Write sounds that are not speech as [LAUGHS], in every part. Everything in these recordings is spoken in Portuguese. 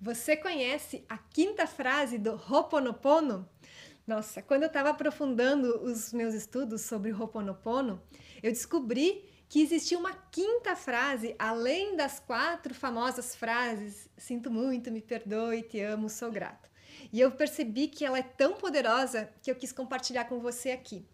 Você conhece a quinta frase do Ho'oponopono? Nossa, quando eu estava aprofundando os meus estudos sobre Ho'oponopono, eu descobri que existia uma quinta frase, além das quatro famosas frases: sinto muito, me perdoe, te amo, sou grato. E eu percebi que ela é tão poderosa que eu quis compartilhar com você aqui.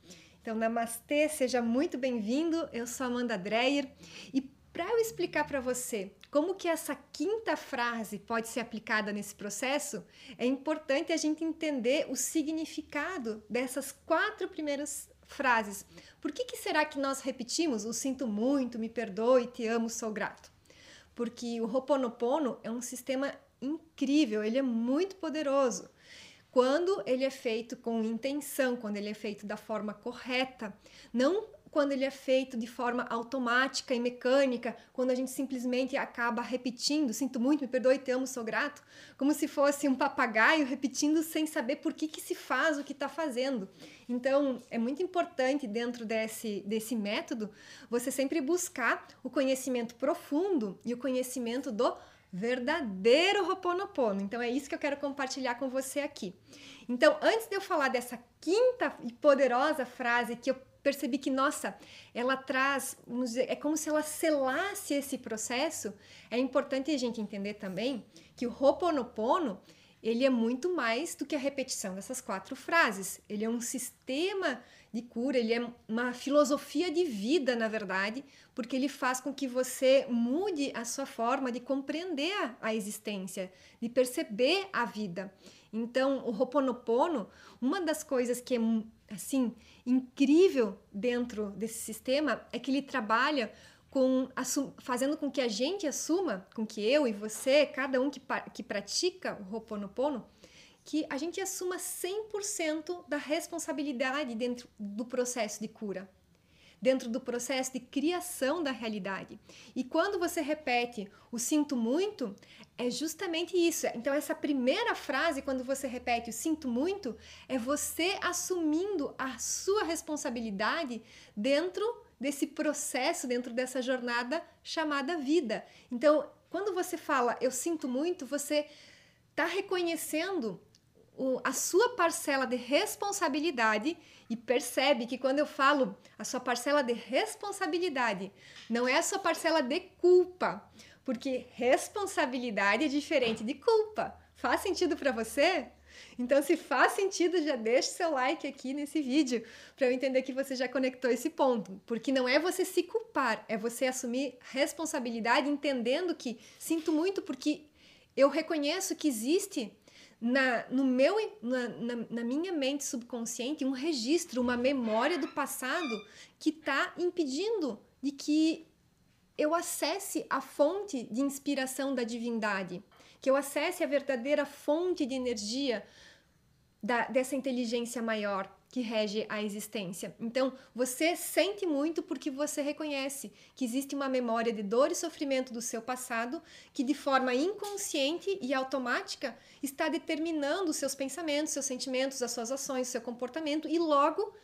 Então, namastê, seja muito bem-vindo. Eu sou Amanda Dreyer e para eu explicar para você como que essa quinta frase pode ser aplicada nesse processo, é importante a gente entender o significado dessas quatro primeiras frases. Por que, que será que nós repetimos o sinto muito, me perdoe, te amo, sou grato? Porque o Ho'oponopono é um sistema incrível, ele é muito poderoso. Quando ele é feito com intenção, quando ele é feito da forma correta, não quando ele é feito de forma automática e mecânica, quando a gente simplesmente acaba repetindo, sinto muito, me perdoe, te amo, sou grato, como se fosse um papagaio repetindo sem saber por que, que se faz o que está fazendo. Então, é muito importante dentro desse, desse método você sempre buscar o conhecimento profundo e o conhecimento do verdadeiro Ho'oponopono. Então é isso que eu quero compartilhar com você aqui. Então, antes de eu falar dessa quinta e poderosa frase que eu percebi que, nossa, ela traz, dizer, é como se ela selasse esse processo. É importante a gente entender também que o Ho'oponopono, ele é muito mais do que a repetição dessas quatro frases. Ele é um sistema de cura, ele é uma filosofia de vida, na verdade, porque ele faz com que você mude a sua forma de compreender a existência, de perceber a vida. Então, o Ho'oponopono, uma das coisas que é assim incrível dentro desse sistema é que ele trabalha com fazendo com que a gente assuma, com que eu e você, cada um que, que pratica o Ho'oponopono, que a gente assuma 100% da responsabilidade dentro do processo de cura dentro do processo de criação da realidade. E quando você repete o sinto muito, é justamente isso. Então, essa primeira frase, quando você repete o sinto muito, é você assumindo a sua responsabilidade dentro desse processo, dentro dessa jornada chamada vida. Então, quando você fala eu sinto muito, você está reconhecendo o, a sua parcela de responsabilidade e percebe que quando eu falo a sua parcela de responsabilidade, não é a sua parcela de culpa, porque responsabilidade é diferente de culpa. Faz sentido para você? Então, se faz sentido, já deixe seu like aqui nesse vídeo para eu entender que você já conectou esse ponto. Porque não é você se culpar, é você assumir responsabilidade, entendendo que sinto muito porque eu reconheço que existe na, no meu, na, na, na, minha mente subconsciente um registro, uma memória do passado que está impedindo de que eu acesse a fonte de inspiração da divindade, que eu acesse a verdadeira fonte de energia da, dessa inteligência maior que rege a existência. Então, você sente muito porque você reconhece que existe uma memória de dor e sofrimento do seu passado que, de forma inconsciente e automática, está determinando os seus pensamentos, seus sentimentos, as suas ações, seu comportamento e, logo,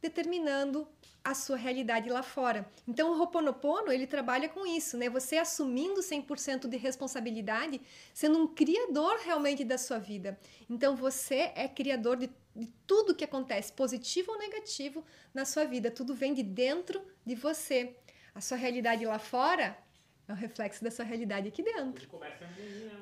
determinando a sua realidade lá fora. Então o Ho'oponopono, ele trabalha com isso, né? Você assumindo 100% de responsabilidade, sendo um criador realmente da sua vida. Então você é criador de, de tudo que acontece, positivo ou negativo, na sua vida. Tudo vem de dentro de você. A sua realidade lá fora é um reflexo da sua realidade aqui dentro.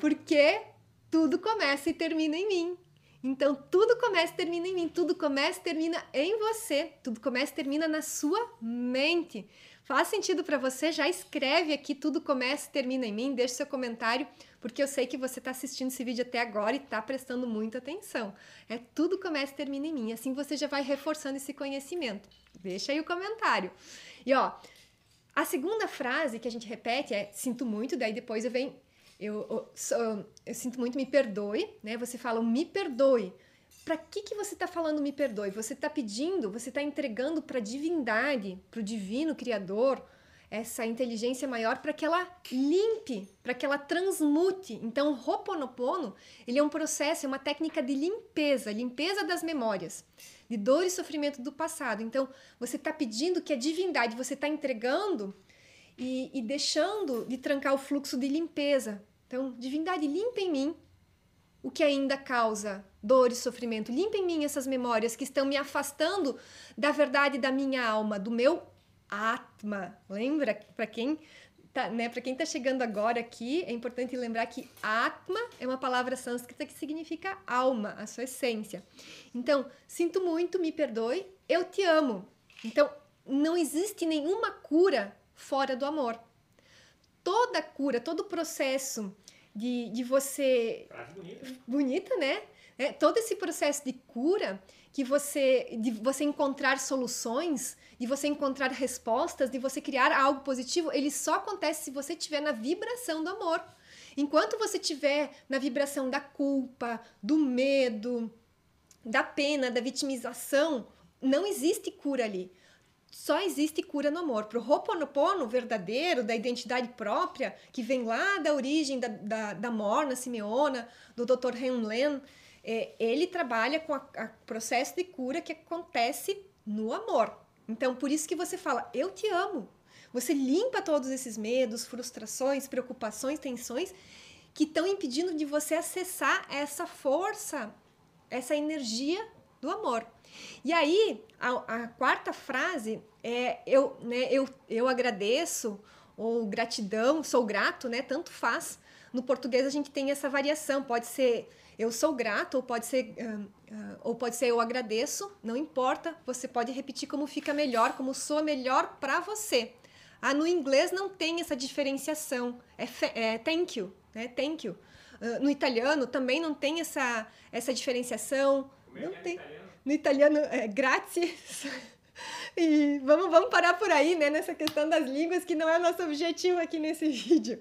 Porque tudo começa e termina em mim. Então, tudo começa e termina em mim, tudo começa e termina em você, tudo começa e termina na sua mente. Faz sentido para você? Já escreve aqui, tudo começa e termina em mim, deixe seu comentário, porque eu sei que você está assistindo esse vídeo até agora e está prestando muita atenção. É tudo começa e termina em mim, assim você já vai reforçando esse conhecimento. Deixa aí o comentário. E ó, a segunda frase que a gente repete é sinto muito, daí depois eu venho eu, eu, eu, sinto muito, me perdoe, né? Você fala, me perdoe. Para que, que você está falando me perdoe? Você está pedindo, você está entregando para a divindade, para o divino criador, essa inteligência maior para que ela limpe, para que ela transmute. Então, o Ho'oponopono, ele é um processo, é uma técnica de limpeza, limpeza das memórias, de dor e sofrimento do passado. Então, você está pedindo que a divindade, você está entregando e, e deixando de trancar o fluxo de limpeza Então, divindade, limpa em mim o que ainda causa dor e sofrimento. Limpa em mim essas memórias que estão me afastando da verdade da minha alma, do meu Atma. Lembra? Para quem tá, né, para quem está chegando agora aqui, é importante lembrar que Atma é uma palavra sânscrita que significa alma, a sua essência. Então, sinto muito, me perdoe, eu te amo. Então, não existe nenhuma cura fora do amor. Toda cura, todo processo de, de você. bonita. Bonita, né? É, todo esse processo de cura que você de você encontrar soluções, de você encontrar respostas, de você criar algo positivo, ele só acontece se você estiver na vibração do amor. Enquanto você estiver na vibração da culpa, do medo, da pena, da vitimização, não existe cura ali. Só existe cura no amor. Para o Ho'oponopono verdadeiro, da identidade própria, que vem lá da origem da, da, da Morna Simeona, do Dr. Henlen, é, ele trabalha com o processo de cura que acontece no amor. Então, por isso que você fala, eu te amo. Você limpa todos esses medos, frustrações, preocupações, tensões que estão impedindo de você acessar essa força, essa energia do amor. E aí, a, a quarta frase é eu, né, eu, eu agradeço, ou gratidão, sou grato, né? Tanto faz. No português a gente tem essa variação, pode ser eu sou grato, ou pode ser, uh, uh, ou pode ser eu agradeço, não importa, você pode repetir como fica melhor, como soa melhor para você. Ah, no inglês não tem essa diferenciação, é, é thank you, né? Thank you. Uh, no italiano também não tem essa, essa diferenciação. Como é não é tem. No italiano? No italiano é grazie. [LAUGHS] E vamos, vamos parar por aí, né, nessa questão das línguas, que não é o nosso objetivo aqui nesse [LAUGHS] vídeo.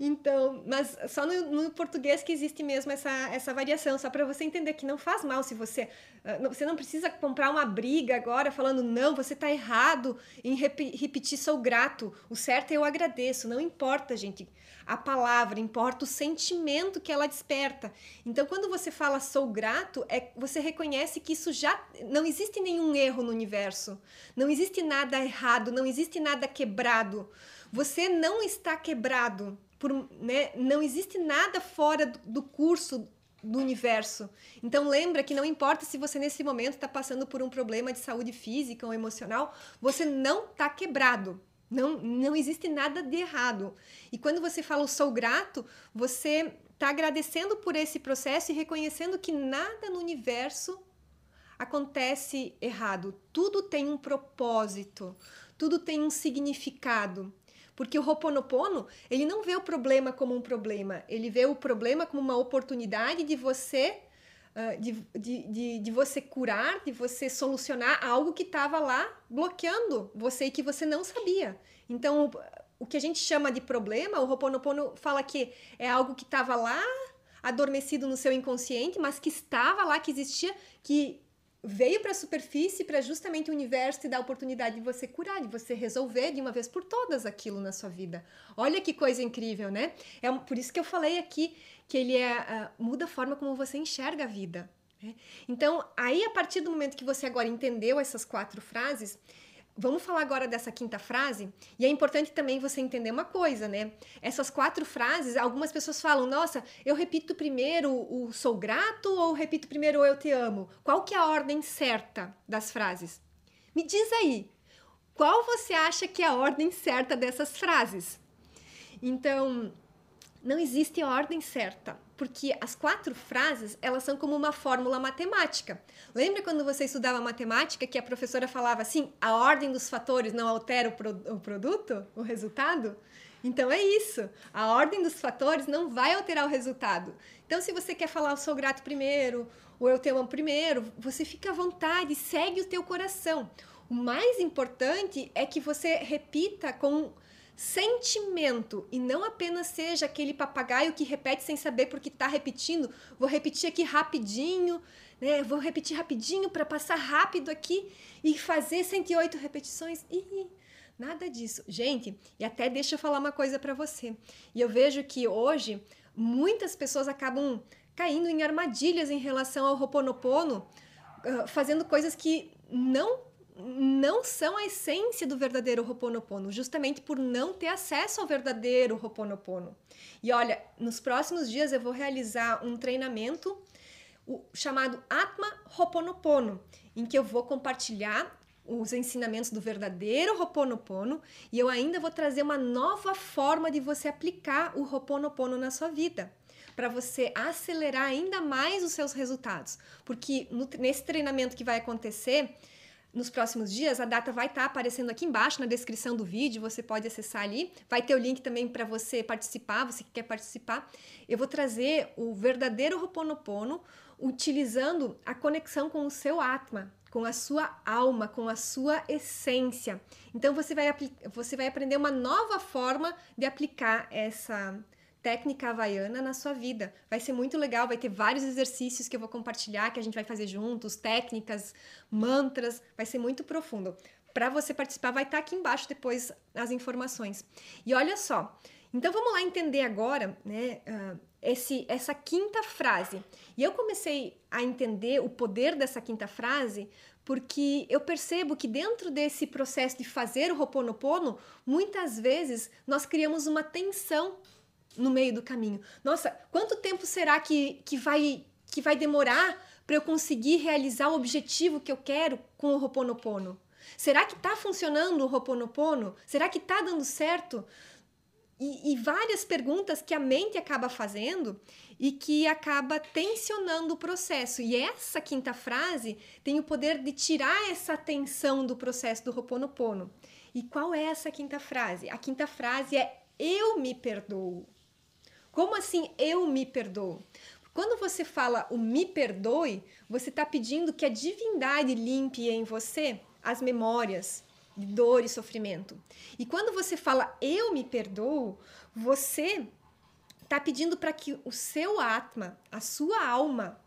Então, mas só no, no português que existe mesmo essa, essa variação, só para você entender que não faz mal se você. Ah, você não precisa comprar uma briga agora falando, não, você está errado em rep repetir sou grato. O certo é eu agradeço. Não importa, gente a palavra, importa o sentimento que ela desperta. Então, quando você fala sou grato, é você reconhece que isso já não existe nenhum erro no universo, não existe nada errado, não existe nada quebrado. Você não está quebrado, por, né? não existe nada fora do, curso do universo. Então lembra que não importa se você nesse momento está passando por um problema de saúde física ou emocional, você não está quebrado. Não, não existe nada de errado. E quando você fala sou grato, você está agradecendo por esse processo e reconhecendo que nada no universo acontece errado. Tudo tem um propósito, tudo tem um significado. Porque o Ho'oponopono, ele não vê o problema como um problema, ele vê o problema como uma oportunidade de você uh, de, de, de, de, você curar, de você solucionar algo que estava lá bloqueando você e que você não sabia. Então, o, o que a gente chama de problema, o Ho'oponopono fala que é algo que estava lá adormecido no seu inconsciente, mas que estava lá, que existia, que veio para a superfície para justamente o universo te dar a oportunidade de você curar, de você resolver de uma vez por todas aquilo na sua vida. Olha que coisa incrível, né? É por isso que eu falei aqui que ele é, uh, muda a forma como você enxerga a vida. Né? Então, aí a partir do momento que você agora entendeu essas quatro frases, Vamos falar agora dessa quinta frase, e é importante também você entender uma coisa, né? Essas quatro frases, algumas pessoas falam: "Nossa, eu repito primeiro o sou grato ou repito primeiro o eu te amo?". Qual que é a ordem certa das frases? Me diz aí. Qual você acha que é a ordem certa dessas frases? Então, não existe ordem certa porque as quatro frases elas são como uma fórmula matemática. Lembra quando você estudava matemática que a professora falava assim: a ordem dos fatores não altera o, pro o produto, o resultado? Então é isso. A ordem dos fatores não vai alterar o resultado. Então, se você quer falar eu sou grato primeiro, ou eu te amo primeiro, você fica à vontade, segue o teu coração. O mais importante é que você repita com sentimento e não apenas seja aquele papagaio que repete sem saber porque está repetindo. Vou repetir aqui rapidinho, né? Vou repetir rapidinho para passar rápido aqui e fazer 108 repetições. Ih, nada disso. Gente, e até deixa eu falar uma coisa para você. E eu vejo que hoje muitas pessoas acabam caindo em armadilhas em relação ao Ho'oponopono, fazendo coisas que não não são a essência do verdadeiro Ho'oponopono, justamente por não ter acesso ao verdadeiro Ho'oponopono. E olha, nos próximos dias eu vou realizar um treinamento chamado Atma Ho'oponopono, em que eu vou compartilhar os ensinamentos do verdadeiro Ho'oponopono e eu ainda vou trazer uma nova forma de você aplicar o Ho'oponopono na sua vida para você acelerar ainda mais os seus resultados. Porque no, nesse treinamento que vai acontecer nos próximos dias, a data vai estar tá aparecendo aqui embaixo na descrição do vídeo, você pode acessar ali. Vai ter o link também para você participar, você que quer participar. Eu vou trazer o verdadeiro Ho'oponopono utilizando a conexão com o seu Atma, com a sua alma, com a sua essência. Então você vai, você vai aprender uma nova forma de aplicar essa técnica havaiana na sua vida. Vai ser muito legal, vai ter vários exercícios que eu vou compartilhar, que a gente vai fazer juntos, técnicas, mantras, vai ser muito profundo. Para você participar, vai estar tá aqui embaixo depois as informações. E olha só, então vamos lá entender agora, né, uh, esse, essa quinta frase. E eu comecei a entender o poder dessa quinta frase porque eu percebo que dentro desse processo de fazer o Ho'oponopono, muitas vezes nós criamos uma tensão no meio do caminho. Nossa, quanto tempo será que, que, vai, que vai demorar para eu conseguir realizar o objetivo que eu quero com o Ho'oponopono? Será que está funcionando o Ho'oponopono? Será que está dando certo? E, e, várias perguntas que a mente acaba fazendo e que acaba tensionando o processo. E essa quinta frase tem o poder de tirar essa tensão do processo do Ho'oponopono. E qual é essa quinta frase? A quinta frase é eu me perdoo. Como assim eu me perdoo? Quando você fala o me perdoe, você está pedindo que a divindade limpe em você as memórias de dor e sofrimento. E quando você fala eu me perdoo, você está pedindo para que o seu atma, a sua alma,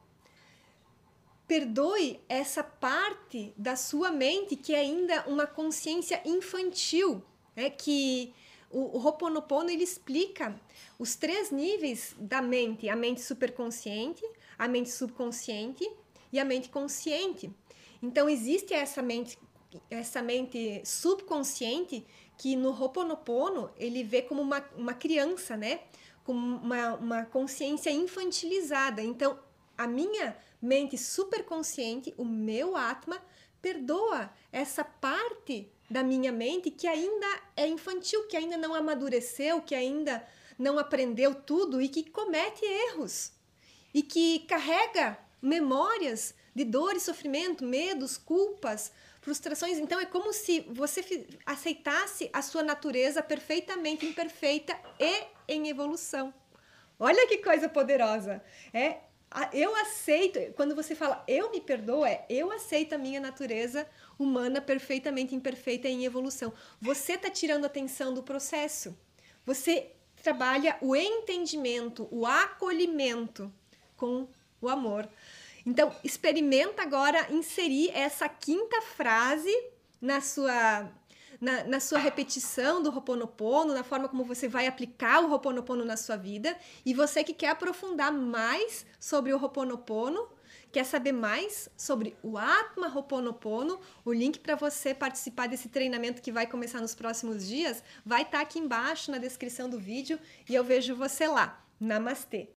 perdoe essa parte da sua mente que é ainda uma consciência infantil, né? que o, o Ho'oponopono ele explica os três níveis da mente: a mente superconsciente, a mente subconsciente e a mente consciente. Então existe essa mente, essa mente subconsciente que no Ho'oponopono ele vê como uma, uma criança, né? Com uma, uma consciência infantilizada. Então a minha mente superconsciente, o meu Atma, perdoa essa parte da minha mente que ainda é infantil, que ainda não amadureceu, que ainda não aprendeu tudo e que comete erros e que carrega memórias de dor e sofrimento, medos, culpas, frustrações. Então é como se você aceitasse a sua natureza perfeitamente imperfeita e em evolução. Olha que coisa poderosa! É eu aceito, quando você fala eu me perdoo, é eu aceito a minha natureza humana perfeitamente imperfeita em evolução. Você está tirando atenção do processo. Você trabalha o entendimento, o acolhimento com o amor. Então, experimenta agora inserir essa quinta frase na sua na, na, sua repetição do Ho'oponopono, na forma como você vai aplicar o Ho'oponopono na sua vida. E você que quer aprofundar mais sobre o Ho'oponopono, quer saber mais sobre o Atma Ho'oponopono, o link para você participar desse treinamento que vai começar nos próximos dias vai estar tá aqui embaixo na descrição do vídeo e eu vejo você lá. Namastê!